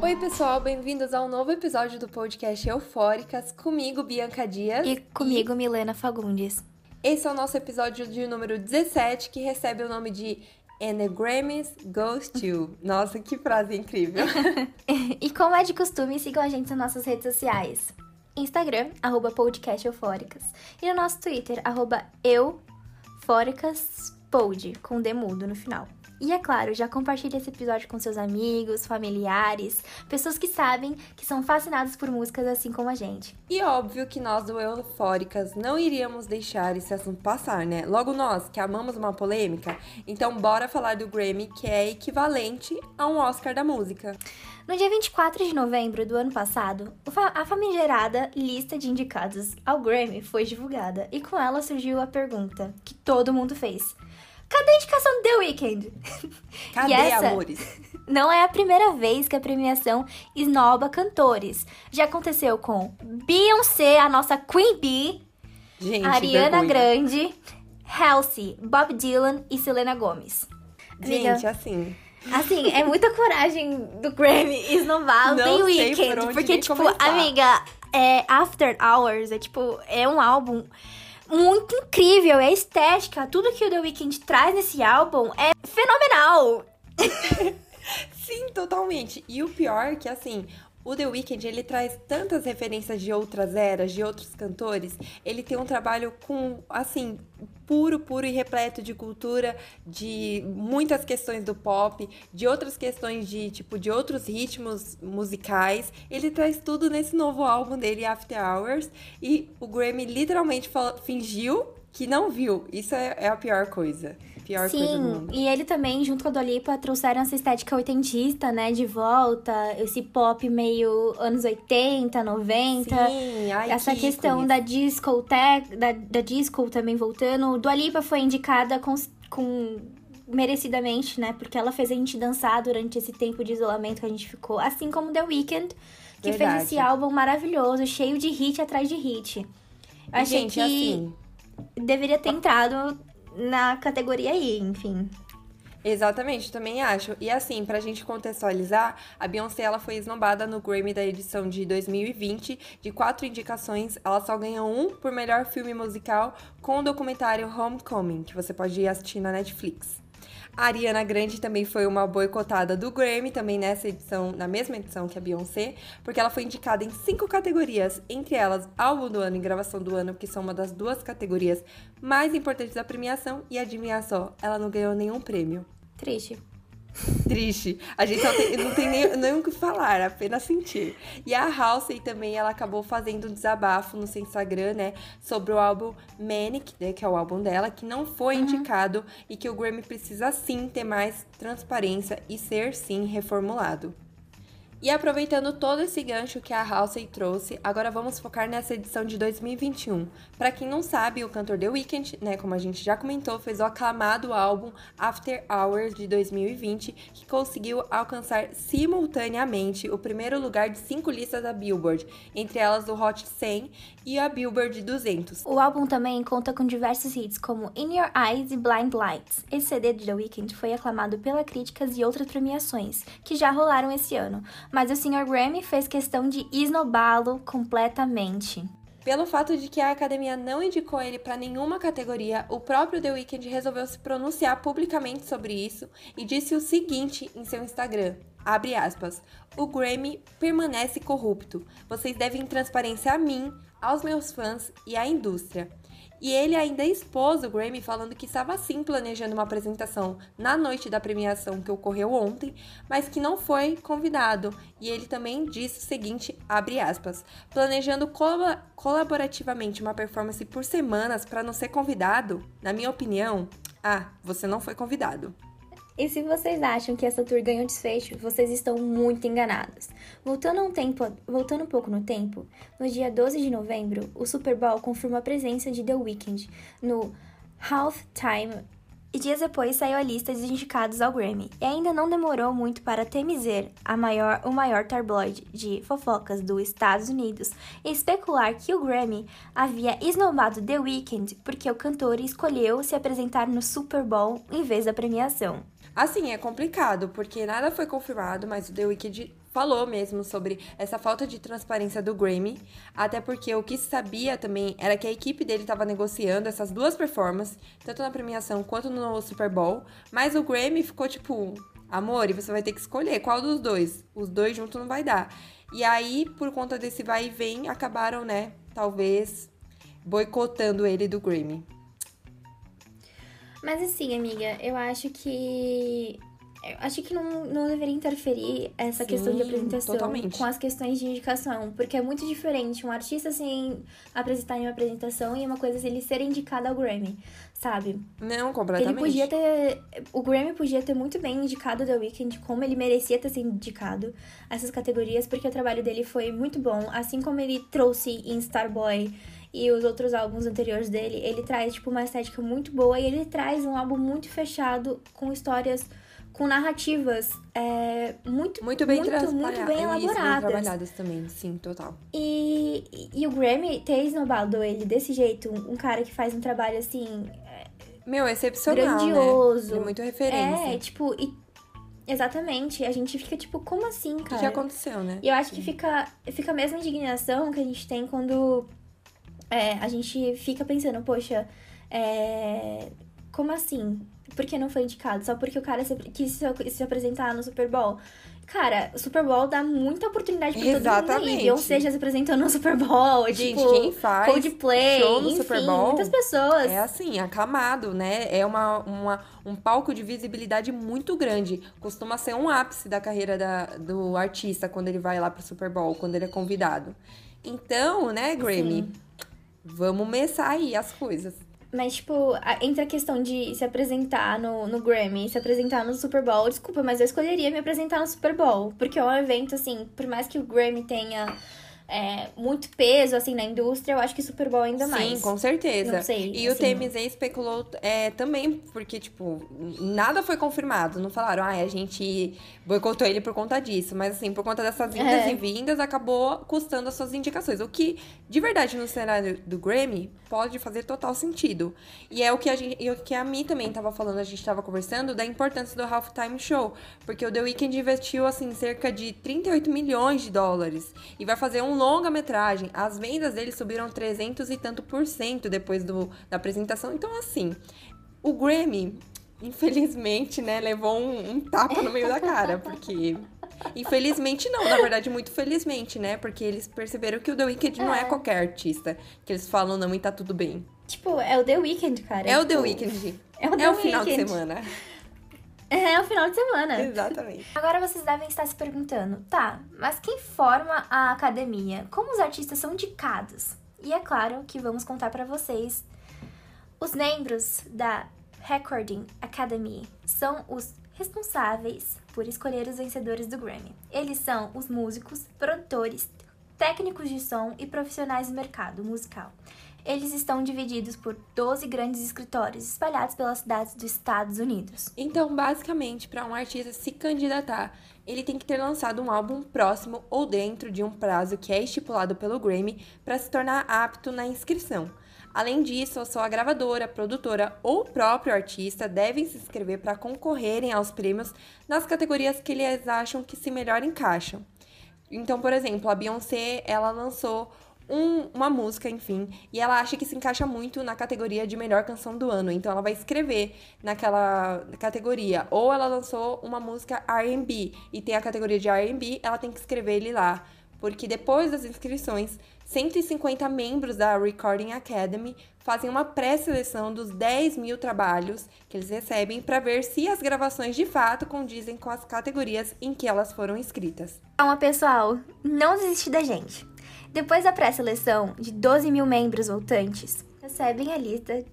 Oi, pessoal, bem-vindos a um novo episódio do podcast Eufóricas, comigo, Bianca Dias. E comigo, Milena Fagundes. Esse é o nosso episódio de número 17, que recebe o nome de Enneagrams Goes To. Nossa, que frase incrível! e como é de costume, sigam a gente nas nossas redes sociais. Instagram, arroba podcast eufóricas. E no nosso Twitter, arroba eufóricaspod, com demudo no final. E é claro, já compartilhe esse episódio com seus amigos, familiares, pessoas que sabem que são fascinadas por músicas assim como a gente. E óbvio que nós do Eufóricas não iríamos deixar esse assunto passar, né? Logo nós, que amamos uma polêmica, então bora falar do Grammy, que é equivalente a um Oscar da música. No dia 24 de novembro do ano passado, a famigerada lista de indicados ao Grammy foi divulgada e com ela surgiu a pergunta que todo mundo fez. Cadê a indicação do The Weeknd? Cadê, essa amores? Não é a primeira vez que a premiação esnoba cantores. Já aconteceu com Beyoncé, a nossa Queen Bee, Gente, Ariana vergonha. Grande, Halsey, Bob Dylan e Selena Gomez. Gente, Amiga, assim. Assim, é muita coragem do Grammy esnovar o The por Weeknd. onde Porque, tipo, começar. amiga, é After Hours é tipo, é um álbum muito incrível. É estética. Tudo que o The Weeknd traz nesse álbum é fenomenal. Sim, totalmente. E o pior é que, assim, o The Weeknd, ele traz tantas referências de outras eras, de outros cantores. Ele tem um trabalho com, assim, puro, puro e repleto de cultura, de muitas questões do pop, de outras questões de, tipo, de outros ritmos musicais. Ele traz tudo nesse novo álbum dele, After Hours. E o Grammy literalmente fingiu que não viu. Isso é, é a pior coisa. Pior Sim, e ele também, junto com a Dua Lipa, trouxeram essa estética oitentista, né? De volta, esse pop meio anos 80, 90. Sim, ai, Essa que questão da disco, da, da disco também voltando. Dua Lipa foi indicada com, com merecidamente, né? Porque ela fez a gente dançar durante esse tempo de isolamento que a gente ficou. Assim como The Weeknd, que Verdade. fez esse álbum maravilhoso, cheio de hit atrás de hit. Eu achei gente, que assim, deveria ter entrado na categoria aí, enfim. Exatamente, também acho. E assim, pra gente contextualizar, a Beyoncé ela foi esnobada no Grammy da edição de 2020. De quatro indicações, ela só ganhou um por melhor filme musical com o documentário Homecoming, que você pode ir assistir na Netflix. A Ariana Grande também foi uma boicotada do Grammy, também nessa edição, na mesma edição que a Beyoncé, porque ela foi indicada em cinco categorias, entre elas álbum do ano e gravação do ano, que são uma das duas categorias mais importantes da premiação, e adivinha só, ela não ganhou nenhum prêmio. Triste. Triste. A gente tem- não tem nem, nem o que falar, apenas sentir. E a Halsey também, ela acabou fazendo um desabafo no seu Instagram, né? Sobre o álbum Manic, né, que é o álbum dela, que não foi indicado e que o Grammy precisa sim ter mais transparência e ser sim reformulado. E aproveitando todo esse gancho que a Halsey trouxe, agora vamos focar nessa edição de 2021. Pra quem não sabe, o cantor The Weeknd, né, como a gente já comentou, fez o aclamado álbum After Hours de 2020, que conseguiu alcançar simultaneamente o primeiro lugar de cinco listas da Billboard, entre elas o Hot 100 e a Billboard 200. O álbum também conta com diversos hits como In Your Eyes e Blind Lights. Esse CD de The Weeknd foi aclamado pela críticas e outras premiações, que já rolaram esse ano, mas o Sr. Grammy fez questão de esnobá-lo completamente. Pelo fato de que a academia não indicou ele para nenhuma categoria, o próprio The Weeknd resolveu se pronunciar publicamente sobre isso e disse o seguinte em seu Instagram: abre aspas, o Grammy permanece corrupto. Vocês devem transparência a mim, aos meus fãs e à indústria. E ele ainda expôs o Grammy falando que estava sim planejando uma apresentação na noite da premiação que ocorreu ontem, mas que não foi convidado. E ele também disse o seguinte, abre aspas, planejando colab- colaborativamente uma performance por semanas para não ser convidado, na minha opinião, ah, você não foi convidado. E se vocês acham que essa tour ganhou desfecho, vocês estão muito enganados. Voltando um tempo, voltando um pouco no tempo, no dia 12 de novembro, o Super Bowl confirmou a presença de The Weeknd no Halftime E dias depois saiu a lista de indicados ao Grammy. E ainda não demorou muito para TMZ, a maior, o maior tabloide de fofocas dos Estados Unidos, especular que o Grammy havia esnobado The Weeknd porque o cantor escolheu se apresentar no Super Bowl em vez da premiação. Assim, é complicado, porque nada foi confirmado, mas o The Weeknd falou mesmo sobre essa falta de transparência do Grammy, até porque o que se sabia também era que a equipe dele estava negociando essas duas performances, tanto na premiação quanto no Super Bowl, mas o Grammy ficou tipo, amor, e você vai ter que escolher qual dos dois. Os dois juntos não vai dar. E aí, por conta desse vai e vem, acabaram, né, talvez boicotando ele do Grammy. Mas assim, amiga, eu acho que. Eu acho que não, não deveria interferir essa Sim, questão de apresentação totalmente. com as questões de indicação, porque é muito diferente um artista assim apresentar em uma apresentação e uma coisa ele ser indicado ao Grammy, sabe? Não, Ele completamente. podia ter. O Grammy podia ter muito bem indicado The Weeknd, como ele merecia ter sido indicado a essas categorias, porque o trabalho dele foi muito bom. Assim como ele trouxe em Starboy e os outros álbuns anteriores dele, ele traz, tipo, uma estética muito boa e ele traz um álbum muito fechado, com histórias, com narrativas é, muito, Muito bem muito, trabalhadas. muito bem elaboradas. trabalhadas também, sim, total. E, e, e o Grammy ter esnobado ele desse jeito, um, cara que faz um trabalho assim, Meu, excepcional, grandioso. né? É muito referência. É, tipo, e- exatamente, a gente fica tipo, como assim, O que, cara? aconteceu, né? E eu acho que fica, fica a mesma indignação que a gente tem quando é, a gente fica pensando, poxa, é, como assim? Por que não foi indicado? Só porque o cara se, quis se, se apresentar no Super Bowl? Cara, o Super Bowl dá muita oportunidade pra todo mundo Exatamente. aí. Beyoncé já se apresentou no Super Bowl, Gente, tipo, quem faz Coldplay, show no enfim, Super Bowl muitas pessoas. É assim, aclamado, né? É uma, uma, um palco de visibilidade muito grande. Costuma ser um ápice da carreira da, do artista quando ele vai lá pro Super Bowl, quando ele é convidado. Então, né, Grammy? Vamos começar aí as coisas. Mas, tipo, entre a questão de se apresentar no, no Grammy se apresentar no Super Bowl, desculpa, mas eu escolheria me apresentar no Super Bowl. Porque é um evento, assim, por mais que o Grammy tenha é, muito peso, assim, na indústria, eu acho que o Super Bowl ainda mais. Sim, com certeza. Não sei, E o assim. TMZ especulou é, também, porque, tipo, nada foi confirmado. Não falaram, ah, a gente boicotou ele por conta disso. Mas, assim, por conta dessas vindas É. e vindas, acabou custando as suas indicações. O que, de verdade, no cenário do Grammy, pode fazer total sentido. E é o que a gente, e o que a Mi também tava falando, a gente tava conversando, da importância do Halftime Show. Porque o The Weeknd investiu, assim, cerca de 38 milhões de dólares. E vai fazer um longa-metragem. As vendas dele subiram 300 e tanto por cento depois do, da apresentação. Então, assim, o Grammy, infelizmente, né, levou um, um tapa no meio da cara. Porque... Infelizmente não, na verdade muito felizmente, né? Porque eles perceberam que o The Weeknd não é É. qualquer artista. Que eles falam não e tá tudo bem. Tipo, é o The Weeknd, cara. É o The tipo, Weeknd. É o, The É o final de semana. É o final de semana. Exatamente. Agora vocês devem estar se perguntando, tá, mas quem forma a academia? Como os artistas são indicados? E é claro que vamos contar pra vocês. Os membros da Recording Academy são os responsáveis por escolher os vencedores do Grammy. Eles são os músicos, produtores, técnicos de som e profissionais do mercado musical. Eles estão divididos por 12 grandes escritórios espalhados pelas cidades dos Estados Unidos. Então, basicamente, para um artista se candidatar, ele tem que ter lançado um álbum próximo ou dentro de um prazo que é estipulado pelo Grammy para se tornar apto na inscrição. Além disso, só a gravadora, produtora ou o próprio artista devem se inscrever para concorrerem aos prêmios nas categorias que eles acham que se melhor encaixam. Então, por exemplo, a Beyoncé, ela lançou um- uma música, enfim, e ela acha que se encaixa muito na categoria de melhor canção do ano. Então, ela vai escrever naquela categoria. Ou ela lançou uma música R&B e tem a categoria de R&B, ela tem que escrever ele lá. Porque depois das inscrições, 150 membros da Recording Academy fazem uma pré-seleção dos 10 mil trabalhos que eles recebem para ver se as gravações de fato condizem com as categorias em que elas foram inscritas. Calma, pessoal, não desiste da gente. Depois da pré-seleção de 12 mil membros voltantes, recebem a lista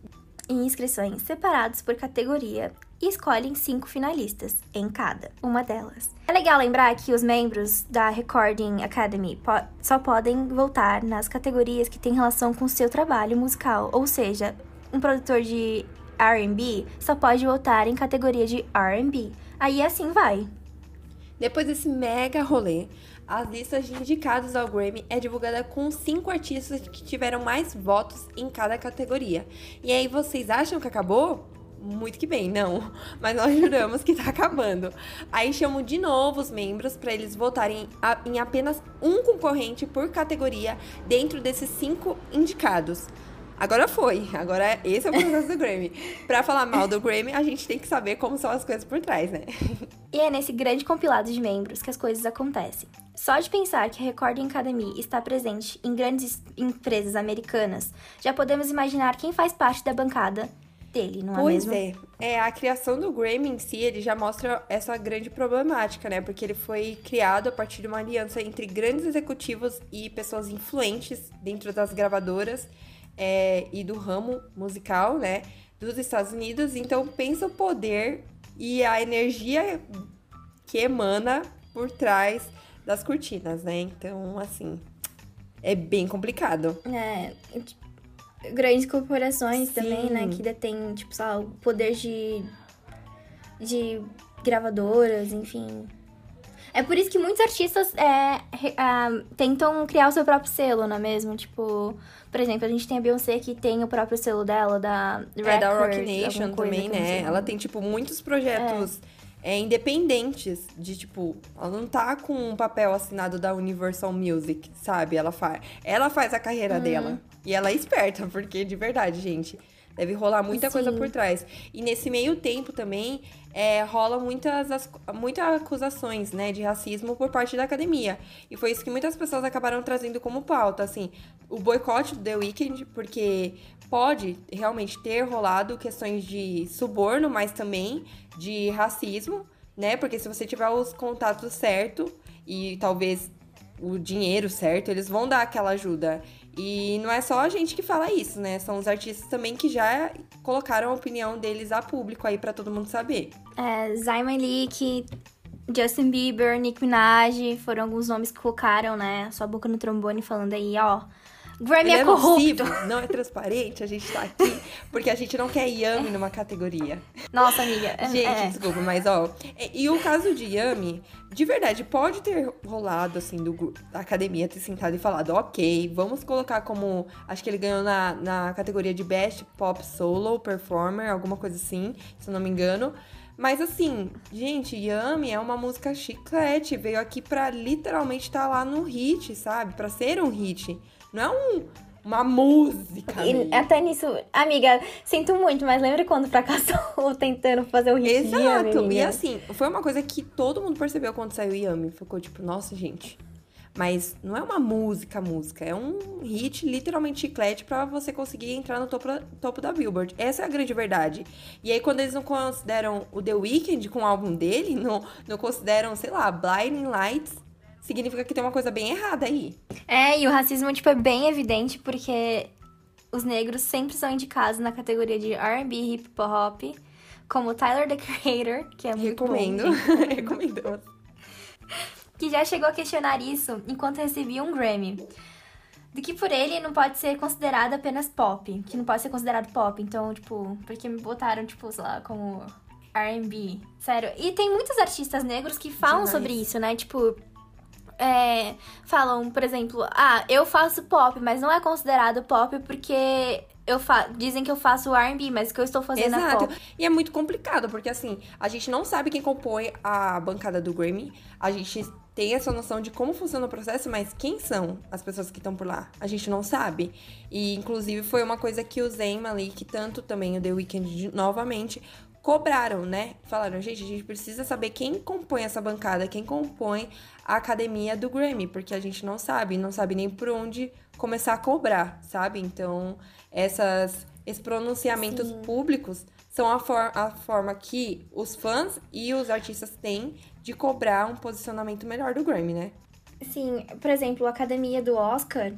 e inscrições separados por categoria e escolhem cinco finalistas em cada uma delas. É legal lembrar que os membros da Recording Academy po- só podem voltar nas categorias que têm relação com seu trabalho musical, ou seja, um produtor de R&B, só pode votar em categoria de R&B. Aí assim vai. Depois desse mega rolê, a lista de indicados ao Grammy é divulgada com cinco artistas que tiveram mais votos em cada categoria. E aí, vocês acham que acabou? Muito que bem, não. Mas nós juramos que tá acabando. Aí chamam de novo os membros para eles votarem em apenas um concorrente por categoria dentro desses cinco indicados. Agora foi. Agora esse é o processo do Grammy. Pra falar mal do Grammy, a gente tem que saber como são as coisas por trás, né? E é nesse grande compilado de membros que as coisas acontecem. Só de pensar que a Recording Academy está presente em grandes empresas americanas, já podemos imaginar quem faz parte da bancada dele, não é pois mesmo? Pois é. é. A criação do Grammy em si, ele já mostra essa grande problemática, né? Porque ele foi criado a partir de uma aliança entre grandes executivos e pessoas influentes dentro das gravadoras é, e do ramo musical, né, dos Estados Unidos. Então, pensa o poder e a energia que emana por trás das cortinas, né? Então, assim, é bem complicado. É, grandes corporações Sim. também, né, que detêm, tipo, só o poder de de gravadoras, enfim. É por isso que muitos artistas é, uh, tentam criar o seu próprio selo, não é mesmo? Tipo, por exemplo, a gente tem a Beyoncé que tem o próprio selo dela, da Records, É, da Rock Nation também, né? Ela tem, tipo, muitos projetos... É. É, independentes de tipo, ela não tá com um papel assinado da Universal Music, sabe? Ela faz, ela faz a carreira uhum. dela. E ela é esperta, porque de verdade, gente, Deve rolar muita Sim. coisa por trás. E nesse meio tempo também é, rola muitas, muitas acusações, né, de racismo por parte da academia. E foi isso que muitas pessoas acabaram trazendo como pauta, assim, o boicote do The Weeknd, porque pode realmente ter rolado questões de suborno, mas também de racismo, né? Porque se você tiver os contatos certos e talvez o dinheiro certo, eles vão dar aquela ajuda. E não é só a gente que fala isso, né? São os artistas também que já colocaram a opinião deles a público aí para todo mundo saber. É, Zayn Malik, Justin Bieber, Nick Minaj, foram alguns nomes que colocaram, né? Sua boca no trombone falando aí, ó. Grammy Ele é, é corrupto. não é transparente, a gente tá aqui porque a gente não quer Yami numa categoria. Nossa, amiga. É, gente, é. desculpa, mas ó. E, e, o caso de Yami, de verdade, pode ter rolado, assim, do, da academia ter sentado e falado, ok, vamos colocar como. Acho que ele ganhou na, na categoria de Best Pop Solo Performer, alguma coisa assim, se eu não me engano. Mas assim, gente, Yami é uma música chiclete, veio aqui pra literalmente estar tá lá no hit, sabe? Pra ser um hit. Não é um, uma música. E até nisso, amiga, sinto muito, mas lembra quando fracassou tentando fazer o hit Exato. E assim, foi uma coisa que todo mundo percebeu quando saiu Yami. Ficou tipo, nossa, gente. Mas não é uma música, música. É um hit, literalmente chiclete, para você conseguir entrar no topo, topo da Billboard. Essa é a grande verdade. E aí, quando eles não consideram o The Weeknd com o álbum dele, não, não consideram, sei lá, Blinding Lights, significa que tem uma coisa bem errada aí. É, e o racismo, tipo, é bem evidente porque os negros sempre são indicados na categoria de R&B hip hop, como Tyler, the Creator, que é muito Recomendo. bom. Recomendo. que já chegou a questionar isso enquanto recebia um Grammy. De que por ele não pode ser considerado apenas pop, que não pode ser considerado pop. Então, tipo, porque me botaram, tipo, sei lá, como R&B. Sério. E tem muitos artistas negros que falam Demais. sobre isso, né? Tipo, é, falam, por exemplo, ah, eu faço pop, mas não é considerado pop porque eu dizem que eu faço R&B, mas o que eu estou fazendo Exato. é pop. E é muito complicado, porque assim, a gente não sabe quem compõe a bancada do Grammy, a gente tem essa noção de como funciona o processo, mas quem são as pessoas que estão por lá? A gente não sabe. E, inclusive, foi uma coisa que o Zayn Malik, tanto também o The Weeknd, novamente, cobraram, né? Falaram, gente, a gente precisa saber quem compõe essa bancada, quem compõe a academia do Grammy, porque a gente não sabe, não sabe nem por onde começar a cobrar, sabe? Então, essas, esses pronunciamentos Sim. públicos são a, for a forma que os fãs e os artistas têm de cobrar um posicionamento melhor do Grammy, né? Sim, por exemplo, a academia do Oscar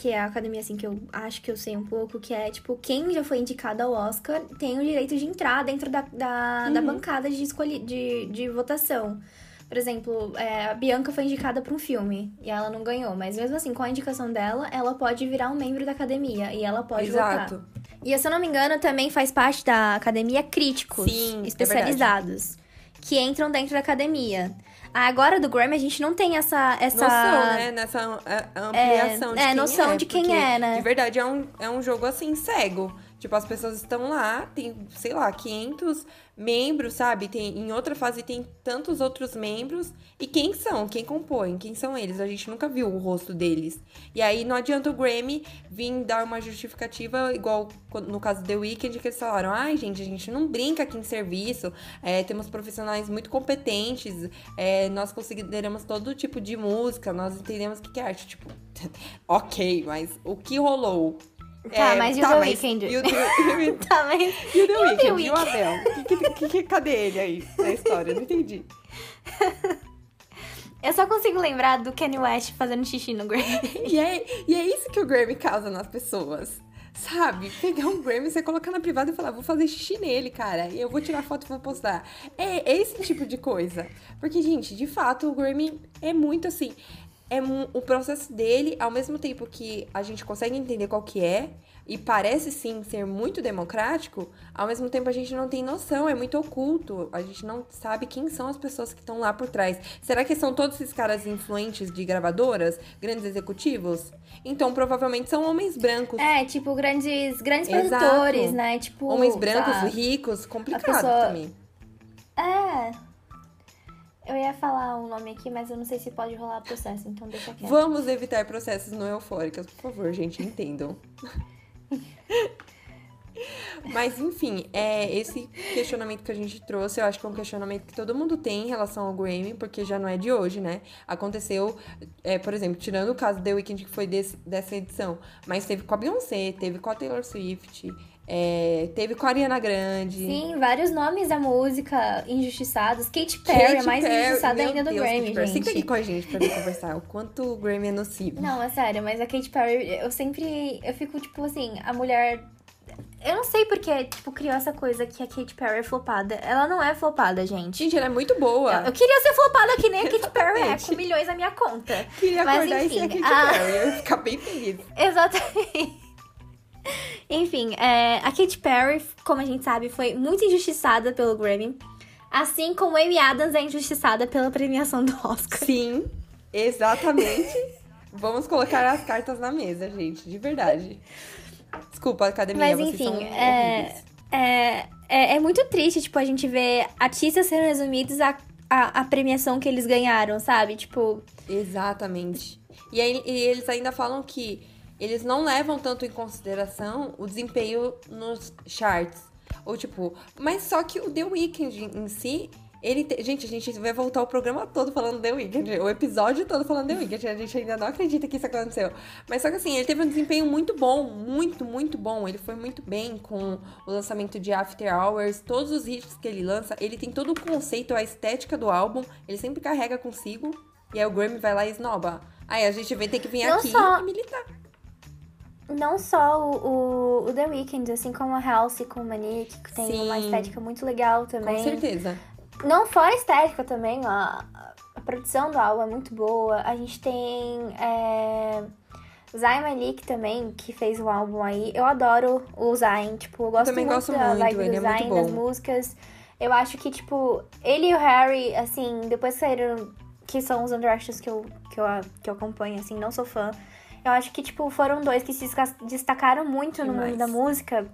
que é a academia, assim, que eu acho que eu sei um pouco, que é, tipo, quem já foi indicado ao Oscar tem o direito de entrar dentro da, da, uhum. da bancada de, escolhi, de, de votação. Por exemplo, é, a Bianca foi indicada para um filme e ela não ganhou, mas mesmo assim, com a indicação dela, ela pode virar um membro da academia e ela pode Exato. votar. E se eu não me engano, também faz parte da academia críticos Sim, é especializados que entram dentro da academia. Agora do Grammy a gente não tem essa essa Noção, né? Nessa a- ampliação de é, quem noção é. de quem é, né? De verdade, é um, é um jogo assim, cego. Tipo, as pessoas estão lá, tem, sei lá, 500 membros, sabe? Tem, em outra fase tem tantos outros membros. E quem são? Quem compõe? Quem são eles? A gente nunca viu o rosto deles. E aí não adianta o Grammy vir dar uma justificativa, igual no caso do The Weeknd, que eles falaram: ai, gente, a gente não brinca aqui em serviço, é, temos profissionais muito competentes, é, nós consideramos todo tipo de música, nós entendemos o que é arte. Tipo, ok, mas o que rolou? Tá, É, mas e o The Weeknd? E o, The- e o- Tá, mas e o The Weeknd? E o Weeknd? Abel? Que, que, que- cadê ele aí na história? Não entendi. eu só consigo lembrar do Kanye West fazendo xixi no Grammy. E é, e é isso que o Grammy causa nas pessoas. Sabe? Pegar um Grammy, você colocar na privada e falar, vou fazer xixi nele, cara. E eu vou tirar foto e vou postar. É, é esse tipo de coisa. Porque, gente, de fato, o Grammy é muito assim. É o processo dele, ao mesmo tempo que a gente consegue entender qual que é, e parece sim ser muito democrático, ao mesmo tempo a gente não tem noção, é muito oculto. A gente não sabe quem são as pessoas que estão lá por trás. Será que são todos esses caras influentes de gravadoras, grandes executivos? Então, provavelmente são homens brancos. É, tipo, grandes, grandes Exato. produtores, né? Tipo. homens brancos, tá. ricos, complicado pessoa- também. É. Eu ia falar um nome aqui, mas eu não sei se pode rolar processo, então deixa quieto. Vamos evitar processos não eufóricos, por favor, gente, entendam. Mas, enfim, é esse questionamento que a gente trouxe, eu acho que é um questionamento que todo mundo tem em relação ao Grammy, porque já não é de hoje, né? Aconteceu, é, por exemplo, tirando o caso do The Weeknd, que foi desse- dessa edição, mas teve com a Beyoncé, teve com a Taylor Swift, é, teve com a Ariana Grande. Sim, vários nomes da música injustiçados. Katy Perry é mais Perry, injustiçada ainda do Deus, Grammy, Katy Perry. Senta aqui gente. com a gente pra conversar o quanto o Grammy é nocivo. Não, é sério, mas a Katy Perry, eu sempre. Eu fico, tipo assim, a mulher. Eu não sei porque, tipo, criou essa coisa que a Katy Perry é flopada. Ela não é flopada, gente. Gente, ela é muito boa. Eu queria ser flopada que nem a Katy Perry é, com milhões na minha conta. Queria Mas, acordar enfim, e ser a Katy a- Perry. Eu ia ficar bem feliz. Exatamente. Enfim, é, a Katy Perry, como a gente sabe, foi muito injustiçada pelo Grammy. Assim como Amy Adams é injustiçada pela premiação do Oscar. Sim, exatamente. Vamos colocar as cartas na mesa, gente, de verdade. Desculpa, academia, Mas vocês enfim, são é, é, é, é muito triste, tipo, a gente ver artistas sendo resumidos a, a, a premiação que eles ganharam, sabe? Tipo, Exatamente. E, aí, e eles ainda falam que eles não levam tanto em consideração o desempenho nos charts. Ou tipo, mas só que o The Weeknd em si, ele. te- Gente, a gente vai voltar o programa todo falando The Weeknd, o episódio todo falando The Weeknd. A gente ainda não acredita que isso aconteceu. Mas só que assim, ele teve um desempenho muito bom, muito, muito bom. Ele foi muito bem com o lançamento de After Hours, todos os hits que ele lança. Ele tem todo o conceito, a estética do álbum, ele sempre carrega consigo. E aí o Grammy vai lá e esnoba. Aí a gente vai ter que vir Não aqui só- e militar. Não só o, o, o The Weeknd, assim como a Halsey com o Manique, que tem Sim. uma estética muito legal também. Com certeza. Não fora a estética também, a, a produção do álbum é muito boa. A gente tem é, Zayn Malik também, que fez o álbum aí. Eu adoro o Zayn, tipo, eu gosto também muito gosto da muito, vibe do é Zayn, das bom. músicas. Eu acho que, tipo, ele e o Harry, assim, depois que saíram, que são os Underactions que eu, que, eu, que eu acompanho, assim, não sou fã. Eu acho que, tipo, foram dois que se destacaram muito no Demais. mundo da música,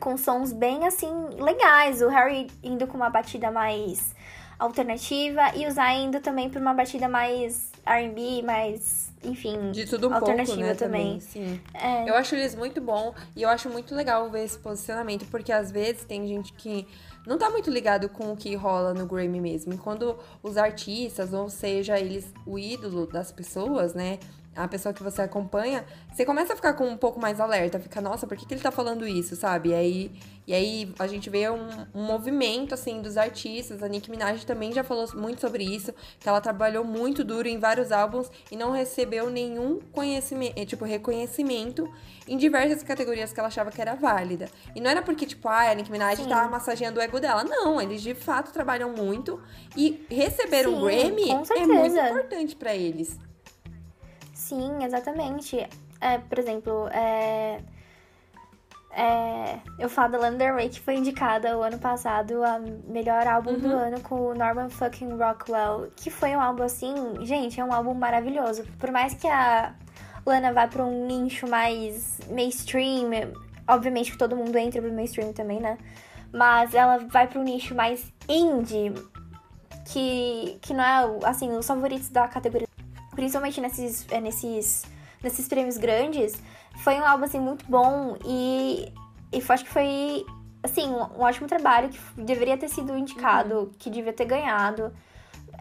com sons bem, assim, legais. O Harry indo com uma batida mais alternativa e o Zayn indo também pra uma batida mais R&B, mais, enfim, De tudo um pouco, alternativa né, também. também. Sim. É, Eu acho eles muito bom e eu acho muito legal ver esse posicionamento, porque às vezes tem gente que não tá muito ligado com o que rola no Grammy mesmo. E quando os artistas, ou seja, eles o ídolo das pessoas, né? A pessoa que você acompanha, você começa a ficar com um pouco mais alerta, fica, nossa, por que, que ele tá falando isso, sabe? E aí, e aí a gente vê um, um movimento, assim, dos artistas. A Nicki Minaj também já falou muito sobre isso, que ela trabalhou muito duro em vários álbuns e não recebeu nenhum conhecimento, tipo, reconhecimento em diversas categorias que ela achava que era válida. E não era porque, tipo, ah, a Nicki Minaj Sim. tá massageando o ego dela. Não, eles de fato trabalham muito e receber um Sim, Grammy com é muito importante pra eles. Sim, exatamente. É, por exemplo, é, É, eu falo da Lana Del Rey, que foi indicada o ano passado a melhor álbum Uhum. do ano com o Norman fucking Rockwell, que foi um álbum assim, gente, é um álbum maravilhoso. Por mais que a Lana vá pra um nicho mais mainstream, obviamente que todo mundo entra pro mainstream também, né? Mas ela vai pra um nicho mais indie, que, que não é, assim, os favoritos da categoria, principalmente nesses, é, nesses, nesses prêmios grandes, foi um álbum, assim, muito bom e, e acho que foi, assim, um, um ótimo trabalho que deveria ter sido indicado, que devia ter ganhado.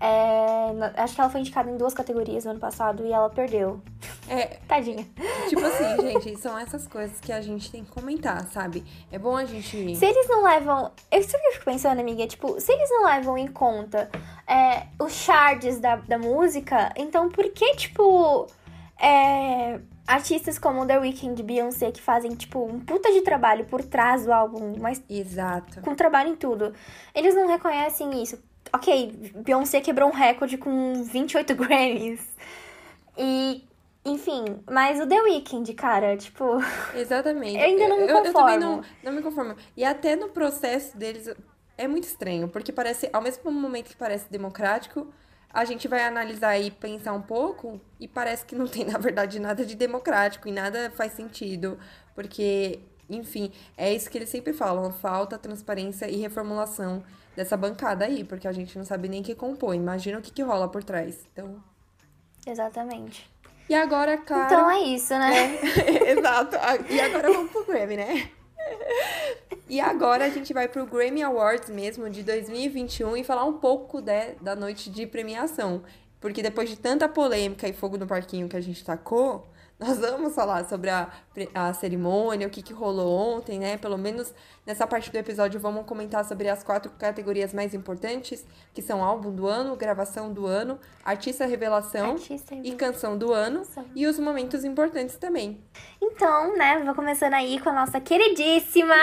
É, acho que ela foi indicada em duas categorias no ano passado e ela perdeu. É, Tadinha. tipo assim, gente, são essas coisas que a gente tem que comentar, sabe? É bom a gente. Se eles não levam. Eu sei o que eu fico pensando, amiga. Tipo, se eles não levam em conta é, os charts da, da música, então por que, tipo. é, artistas como The Weeknd e Beyoncé que fazem, tipo, um puta de trabalho por trás do álbum, mas Exato. com trabalho em tudo. Eles não reconhecem isso. Ok, Beyoncé quebrou um recorde com 28 Grammys. E, enfim, mas o The Weeknd, cara, tipo. Exatamente. Eu ainda não me Eu, eu também conformo. não, não me conformo. E até no processo deles é muito estranho, porque parece, ao mesmo momento que parece democrático, a gente vai analisar e pensar um pouco e parece que não tem, na verdade, nada de democrático e nada faz sentido, porque, enfim, é isso que eles sempre falam, falta transparência e reformulação dessa bancada aí, porque a gente não sabe nem que compõe. Imagina o que, que rola por trás. Então. Exatamente. E agora, claro. Então é isso, né? Exato. E agora vamos pro Grammy, né? E agora a gente vai pro Grammy Awards mesmo de 2021 e falar um pouco né, da noite de premiação. Porque depois de tanta polêmica e fogo no parquinho que a gente tacou, nós vamos falar sobre a, a cerimônia, o que, que rolou ontem, né? Pelo menos nessa parte do episódio vamos comentar sobre as quatro categorias mais importantes, que são álbum do ano, gravação do ano, artista revelação Artista e canção do ano Revelação. e os momentos importantes também. Então, né, vou começando aí com a nossa queridíssima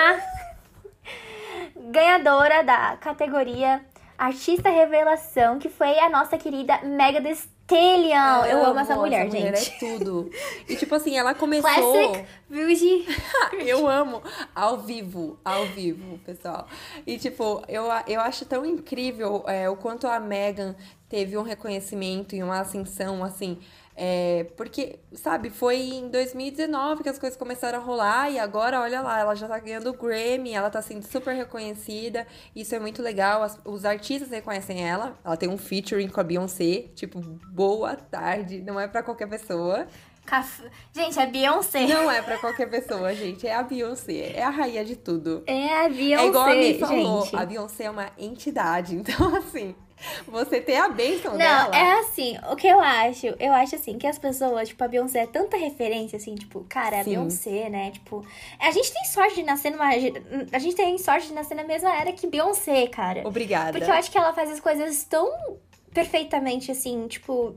ganhadora da categoria Artista Revelação, que foi a nossa querida Mega Thee Stallion. Eu amo essa mulher, mulher gente. é tudo. E tipo assim, ela começou. Classic eu amo ao vivo, ao vivo, pessoal. E tipo, eu, eu acho tão incrível é, o quanto a Megan teve um reconhecimento e uma ascensão, assim. é, porque, sabe, foi em 2019 que as coisas começaram a rolar e agora, olha lá, ela já tá ganhando o Grammy, ela tá sendo super reconhecida. Isso é muito legal. as- os artistas reconhecem ela. Ela tem um featuring com a Beyoncé, tipo, boa tarde, não é pra qualquer pessoa. Caf... Gente, é Beyoncé. Não é pra qualquer pessoa, gente. É a Beyoncé. É a rainha de tudo. É a Beyoncé, é igual a Mi falou. gente. A Beyoncé é uma entidade. Então, assim, você ter a bênção Não, dela. é assim, o que eu acho, eu acho assim, que as pessoas, tipo, a Beyoncé é tanta referência, assim, tipo, cara, a Sim. Beyoncé, né, tipo, a gente tem sorte de nascer numa, a gente tem sorte de nascer na mesma era que Beyoncé, cara. Obrigada. Porque eu acho que ela faz as coisas tão perfeitamente, assim, tipo,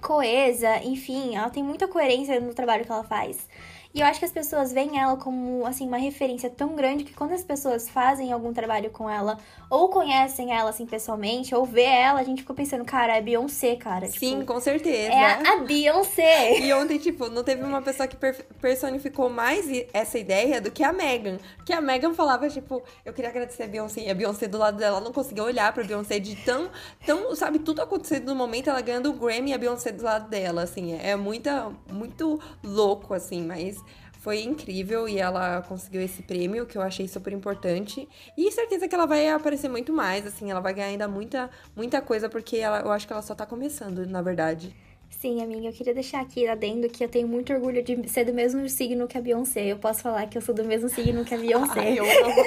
coesa, enfim, ela tem muita coerência no trabalho que ela faz. E eu acho que as pessoas veem ela como, assim, uma referência tão grande que quando as pessoas fazem algum trabalho com ela, ou conhecem ela, assim, pessoalmente, ou vê ela, a gente fica pensando, cara, é Beyoncé, cara. Sim, tipo, com certeza. é a, a Beyoncé. E ontem, tipo, não teve uma pessoa que per- personificou mais essa ideia do que a Megan. Que a Megan falava, tipo, eu queria agradecer a Beyoncé. E a Beyoncé do lado dela não conseguia olhar pra Beyoncé de tão, tão, sabe, tudo acontecendo no momento, ela ganhando o Grammy e a Beyoncé do lado dela, assim. É muita, muito louco, assim, mas foi incrível e ela conseguiu esse prêmio, que eu achei super importante. E certeza que ela vai aparecer muito mais, assim, ela vai ganhar ainda muita, muita coisa, porque ela, eu acho que ela só tá começando, na verdade. Sim, amiga, eu queria deixar aqui adendo que eu tenho muito orgulho de ser do mesmo signo que a Beyoncé. Eu posso falar que eu sou do mesmo signo que a Beyoncé. Ai, eu amo.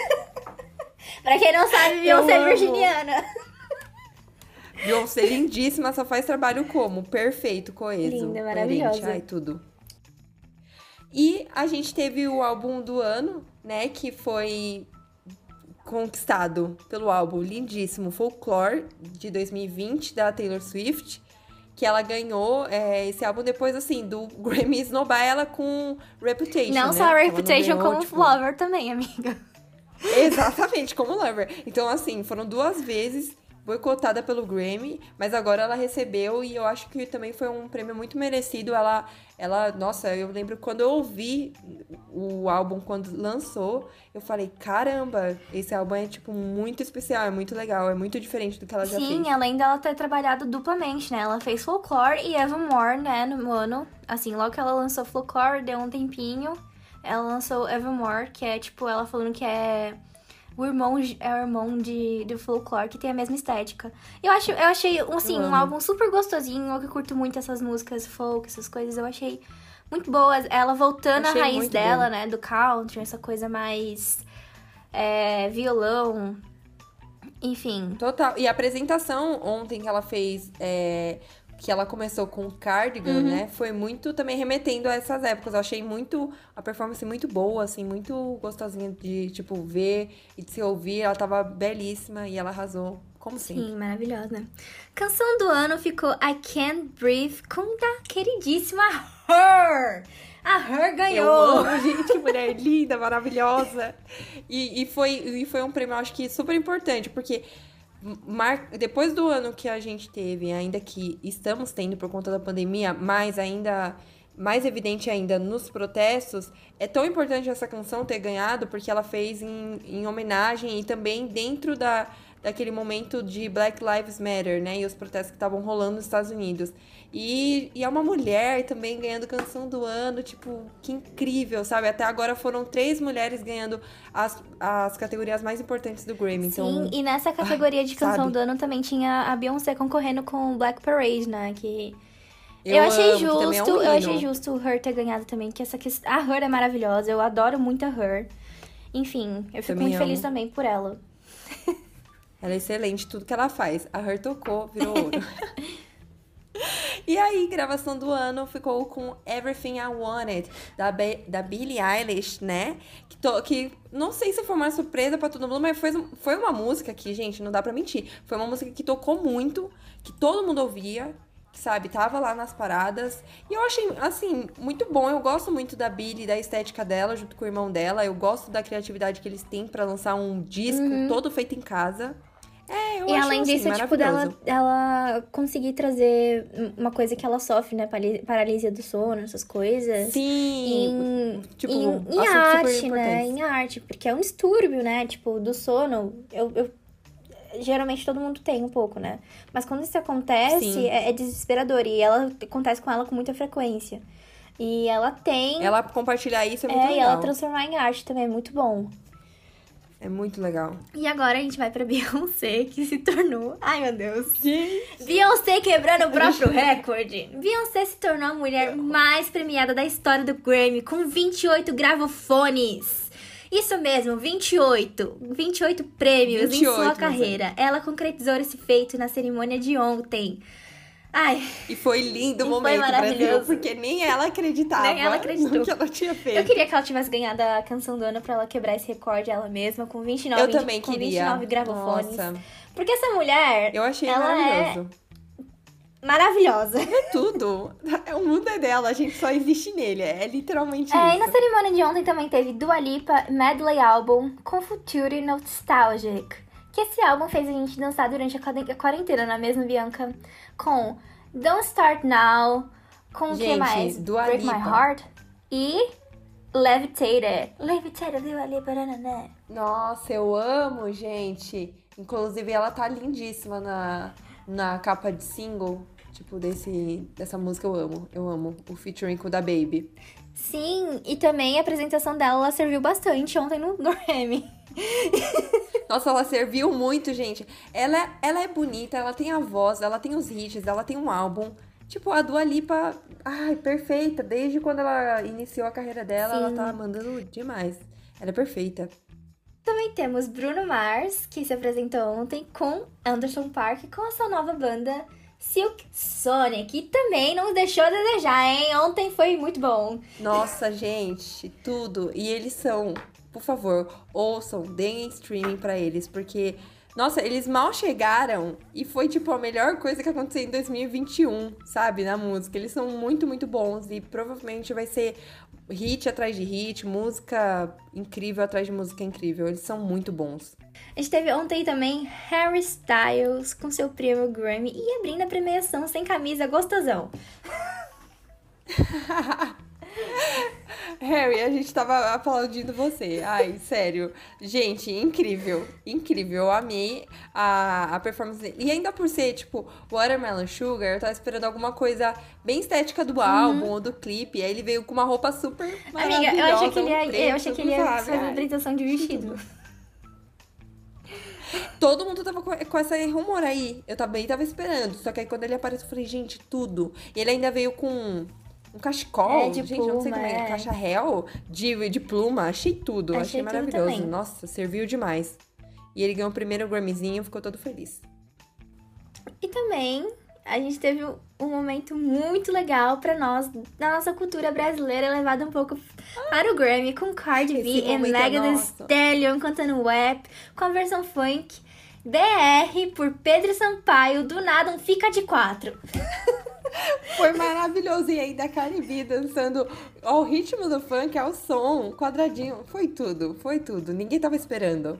Pra quem não sabe, Beyoncé é virginiana. Beyoncé lindíssima, só faz trabalho como? Perfeito, coeso. Linda, maravilhosa. Ai, tudo. E a gente teve o álbum do ano, né? Que foi conquistado pelo álbum lindíssimo Folklore, de 2020, da Taylor Swift. Que ela ganhou é, esse álbum depois, assim, do Grammy esnobar ela com Reputation, Não né? só não Reputation, ganhou, como tipo, Lover também, amiga. Exatamente, como Lover. Então, assim, foram duas vezes boicotada pelo Grammy, mas agora ela recebeu e eu acho que também foi um prêmio muito merecido. Ela, ela, nossa, eu lembro quando eu ouvi o álbum quando lançou, eu falei, caramba, esse álbum é tipo muito especial, é muito legal, é muito diferente do que ela já Sim, fez. Sim, além dela ter trabalhado duplamente, né? Ela fez Folklore e Evermore, né, no ano. Assim, logo que ela lançou Folklore, deu um tempinho, ela lançou Evermore, que é tipo ela falando que é o irmão é o irmão de, de folklore, que tem a mesma estética. Eu, acho, eu achei, assim, eu um álbum super gostosinho. Eu que curto muito essas músicas folk, essas coisas. Eu achei muito boas. Ela voltando à raiz dela, bom. né? Do country, essa coisa mais é, violão. Enfim. Total. E a apresentação ontem que ela fez é, que ela começou com Cardigan, uhum. né? Foi muito também remetendo a essas épocas. Eu achei muito a performance muito boa, assim, muito gostosinha de, tipo, ver e de se ouvir. Ela tava belíssima e ela arrasou, como sempre. Sim, maravilhosa. Canção do ano ficou I Can't Breathe com da queridíssima Her. A Her ganhou! Eu amo, gente, mulher linda, maravilhosa. E, e, foi, e foi um prêmio, acho que super importante, porque mar... depois do ano que a gente teve, ainda que estamos tendo por conta da pandemia, mas ainda mais evidente ainda nos protestos, é tão importante essa canção ter ganhado porque ela fez em, em homenagem e também dentro da, daquele momento de Black Lives Matter, né? E os protestos que estavam rolando nos Estados Unidos. E, e é uma mulher também ganhando canção do ano, tipo, que incrível, sabe? Até agora foram três mulheres ganhando as, as categorias mais importantes do Grammy. Então, Sim, e nessa categoria de canção sabe? do ano também tinha a Beyoncé concorrendo com Black Parade, né? Que. Eu, eu achei amo, justo, é um eu achei justo o Her ter ganhado também, que essa questão. A Her é maravilhosa, eu adoro muito a Her. Enfim, eu fico também muito amo. feliz também por ela. Ela é excelente, tudo que ela faz. A Her tocou, virou ouro. E aí, gravação do ano ficou com Everything I Wanted, da, Be da Billie Eilish, né? Que, to que não sei se foi uma surpresa para todo mundo, mas foi, foi uma música que, gente, não dá pra mentir. Foi uma música que tocou muito, que todo mundo ouvia, sabe, tava lá nas paradas. E eu achei, assim, muito bom. Eu gosto muito da Billie, da estética dela, junto com o irmão dela. Eu gosto da criatividade que eles têm para lançar um disco uhum. todo feito em casa. É, eu e além assim, disso, tipo, dela, ela conseguir trazer uma coisa que ela sofre, né? Paralisia do sono, essas coisas. Sim. Em, tipo, em, em arte, né? Em arte. Porque é um distúrbio, né? Tipo, do sono. Eu, eu, geralmente todo mundo tem um pouco, né? Mas quando isso acontece, é, é, desesperador. E ela acontece com ela com muita frequência. E ela tem. Ela compartilhar isso é muito é, legal. É, e ela transformar em arte também é muito bom. É muito legal. E agora a gente vai pra Beyoncé, que se tornou. Ai, meu Deus. Gente. Beyoncé quebrando o próprio recorde. Beyoncé se tornou a mulher mais premiada da história do Grammy, com 28 gravofones. Isso mesmo, 28. 28 prêmios 28, em sua carreira. Ela concretizou esse feito na cerimônia de ontem. Ai. E foi lindo o momento Brasil, porque nem ela acreditava nem ela acreditou. que ela tinha feito. Eu queria que ela tivesse ganhado a canção do ano pra ela quebrar esse recorde ela mesma, com 29, Eu também com queria. 29 gravofones. Nossa. Porque essa mulher. Eu achei ela maravilhoso. É maravilhosa. É tudo. É o mundo é dela, a gente só existe nele. É literalmente é, isso. E na cerimônia de ontem também teve Dua Lipa Medley Album com Future Nostalgic. Que esse álbum fez a gente dançar durante a quarentena, não é mesmo, Bianca? Com Don't Start Now, com o que mais? Dua Break Lipa. My Heart e Levitated. Levitated, Dua Lipa, né? Nossa, eu amo, gente. Inclusive, ela tá lindíssima na, na capa de single. Tipo, desse, dessa música eu amo. Eu amo. O featuring com o da Baby. Sim, e também a apresentação dela ela serviu bastante ontem no Grammy. Nossa, ela serviu muito, gente. Ela, ela é bonita, ela tem a voz, ela tem os hits, ela tem um álbum. Tipo, a Dua Lipa, ai, perfeita. Desde quando ela iniciou a carreira dela, Sim. ela tá mandando demais. Ela é perfeita. Também temos Bruno Mars, que se apresentou ontem com Anderson Park, com a sua nova banda Silk Sonic, que também não deixou a desejar, hein? Ontem foi muito bom. Nossa, gente, tudo. E eles são por favor, ouçam, deem streaming para eles, porque nossa, eles mal chegaram e foi tipo a melhor coisa que aconteceu em 2021, sabe, na música. Eles são muito, muito bons e provavelmente vai ser hit atrás de hit, música incrível atrás de música incrível. Eles são muito bons. A gente teve ontem também Harry Styles com seu prêmio Grammy e abrindo a premiação sem camisa, gostosão. Harry, a gente tava aplaudindo você. Ai, sério. Gente, incrível. Incrível. Eu amei a, a performance dele. E ainda por ser, tipo, Watermelon Sugar, eu tava esperando alguma coisa bem estética do álbum uhum. ou do clipe. Aí ele veio com uma roupa super maravilhosa. Amiga, eu achei que ele ia, preto, eu achei que ele ia fazer a apresentação de vestido. Todo mundo tava com, com essa rumor aí. Eu também tava esperando. Só que aí quando ele apareceu, eu falei, gente, tudo. E ele ainda veio com um cachecol, é, de gente, pluma, eu não sei como é. é. Caixa réu de, de pluma. Achei tudo, achei, achei maravilhoso. Nossa, serviu demais. E ele ganhou o primeiro Grammyzinho, ficou todo feliz. E também a gente teve um momento muito legal para nós, da nossa cultura brasileira, levado um pouco para o Grammy, com Cardi B e Megan Thee Stallion cantando rap, com a versão funk. BR por Pedro Sampaio, do nada um fica de quatro. Foi maravilhoso. E ainda a Caribe dançando ao ritmo do funk, ao som, quadradinho. Foi tudo, foi tudo. Ninguém tava esperando.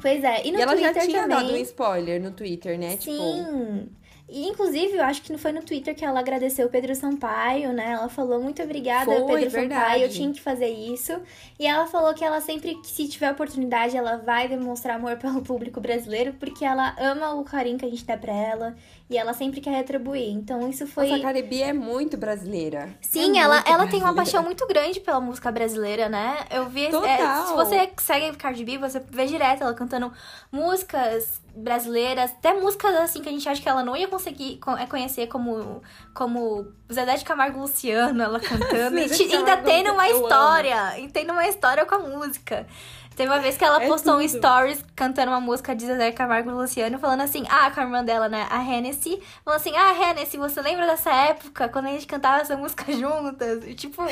Pois é. E no e ela Twitter já tinha também... dado um spoiler no Twitter, né? Tipo, Sim. Tipo... E, inclusive, eu acho que não foi no Twitter que ela agradeceu o Pedro Sampaio, né? Ela falou muito obrigada, foi, Pedro verdade. Sampaio, eu tinha que fazer isso. E ela falou que ela sempre, se tiver oportunidade, ela vai demonstrar amor pelo público brasileiro, porque ela ama o carinho que a gente dá pra ela. E ela sempre quer retribuir. Então isso foi. Nossa, a Caribe é muito brasileira. Sim, é ela, ela tem uma paixão muito grande pela música brasileira, né? Eu vi. É, se você segue Cardi B, você vê direto ela cantando músicas brasileiras, até músicas assim que a gente acha que ela não ia conseguir é, conhecer como, como Zezé de Camargo Luciano, ela cantando. e ainda tem uma história. E tem uma história com a música. Teve uma vez que ela é postou tudo. um stories cantando uma música de Zezé Camargo e Luciano, falando assim, ah, com a irmã dela, né, a Hennessy, falando assim, ah, Hennessy, você lembra dessa época, quando a gente cantava essa música juntas? E, tipo,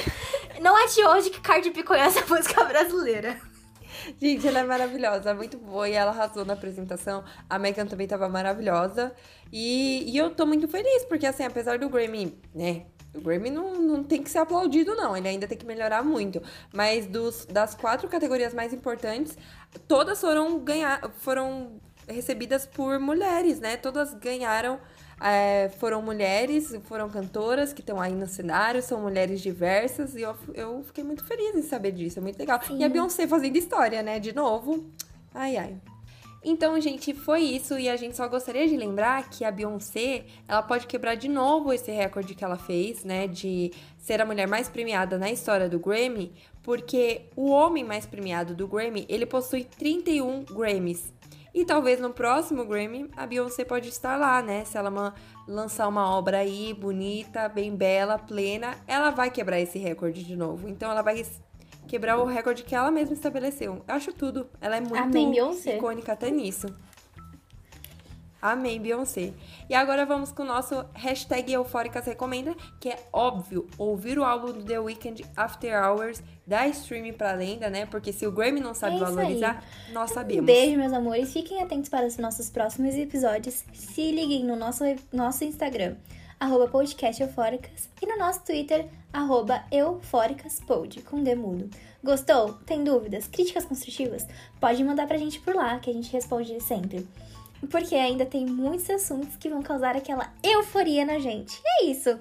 não é de hoje que Cardi B conhece a música brasileira. Gente, ela é maravilhosa, muito boa e ela arrasou na apresentação. A Megan também tava maravilhosa. E, e eu tô muito feliz, porque assim, apesar do Grammy, né, o Grammy não, não tem que ser aplaudido, não. Ele ainda tem que melhorar muito. Mas dos, das quatro categorias mais importantes, todas foram ganhar, foram recebidas por mulheres, né? Todas ganharam. É, foram mulheres, foram cantoras que estão aí no cenário, são mulheres diversas, e eu, eu fiquei muito feliz em saber disso, é muito legal. Sim. E a Beyoncé fazendo história, né? De novo. Ai, ai. Então, gente, foi isso e a gente só gostaria de lembrar que a Beyoncé, ela pode quebrar de novo esse recorde que ela fez, né, de ser a mulher mais premiada na história do Grammy, porque o homem mais premiado do Grammy, ele possui 31 Grammys. E talvez no próximo Grammy a Beyoncé pode estar lá, né? Se ela lançar uma obra aí bonita, bem bela, plena, ela vai quebrar esse recorde de novo. Então ela vai quebrar o recorde que ela mesma estabeleceu. Eu acho tudo. Ela é muito Amém, icônica até nisso. Amém, Beyoncé. E agora vamos com o nosso hashtag Eufóricas Recomenda, que é óbvio, ouvir o álbum do The Weeknd After Hours, dar streaming pra lenda, né? Porque se o Grammy não sabe é valorizar, aí. nós sabemos. Um beijo, meus amores. Fiquem atentos para os nossos próximos episódios. Se liguem no nosso, nosso Instagram, arroba podcast Eufóricas, e no nosso Twitter, arroba eufóricaspod, com demudo. Gostou? Tem dúvidas? Críticas construtivas? Pode mandar pra gente por lá, que a gente responde sempre. Porque ainda tem muitos assuntos que vão causar aquela euforia na gente. E é isso!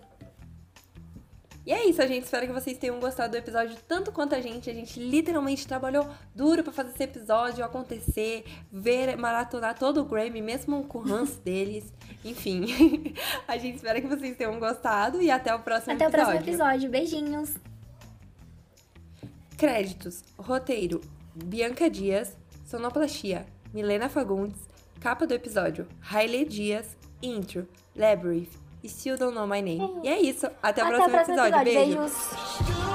E é isso, gente. Espero que vocês tenham gostado do episódio tanto quanto a gente. A gente literalmente trabalhou duro para fazer esse episódio acontecer, ver, maratonar todo o Grammy, mesmo com o ranço deles. Enfim, a gente espera que vocês tenham gostado e até o próximo até episódio. Até o próximo episódio. Beijinhos. Créditos: Roteiro: Bianca Dias, Sonoplastia: Milena Fagundes, capa do episódio: Hailey Dias, intro: Labyrinth. Still Don't Know My Name. E é isso. Até o Até próximo, próximo episódio. episódio. Beijo. Beijos.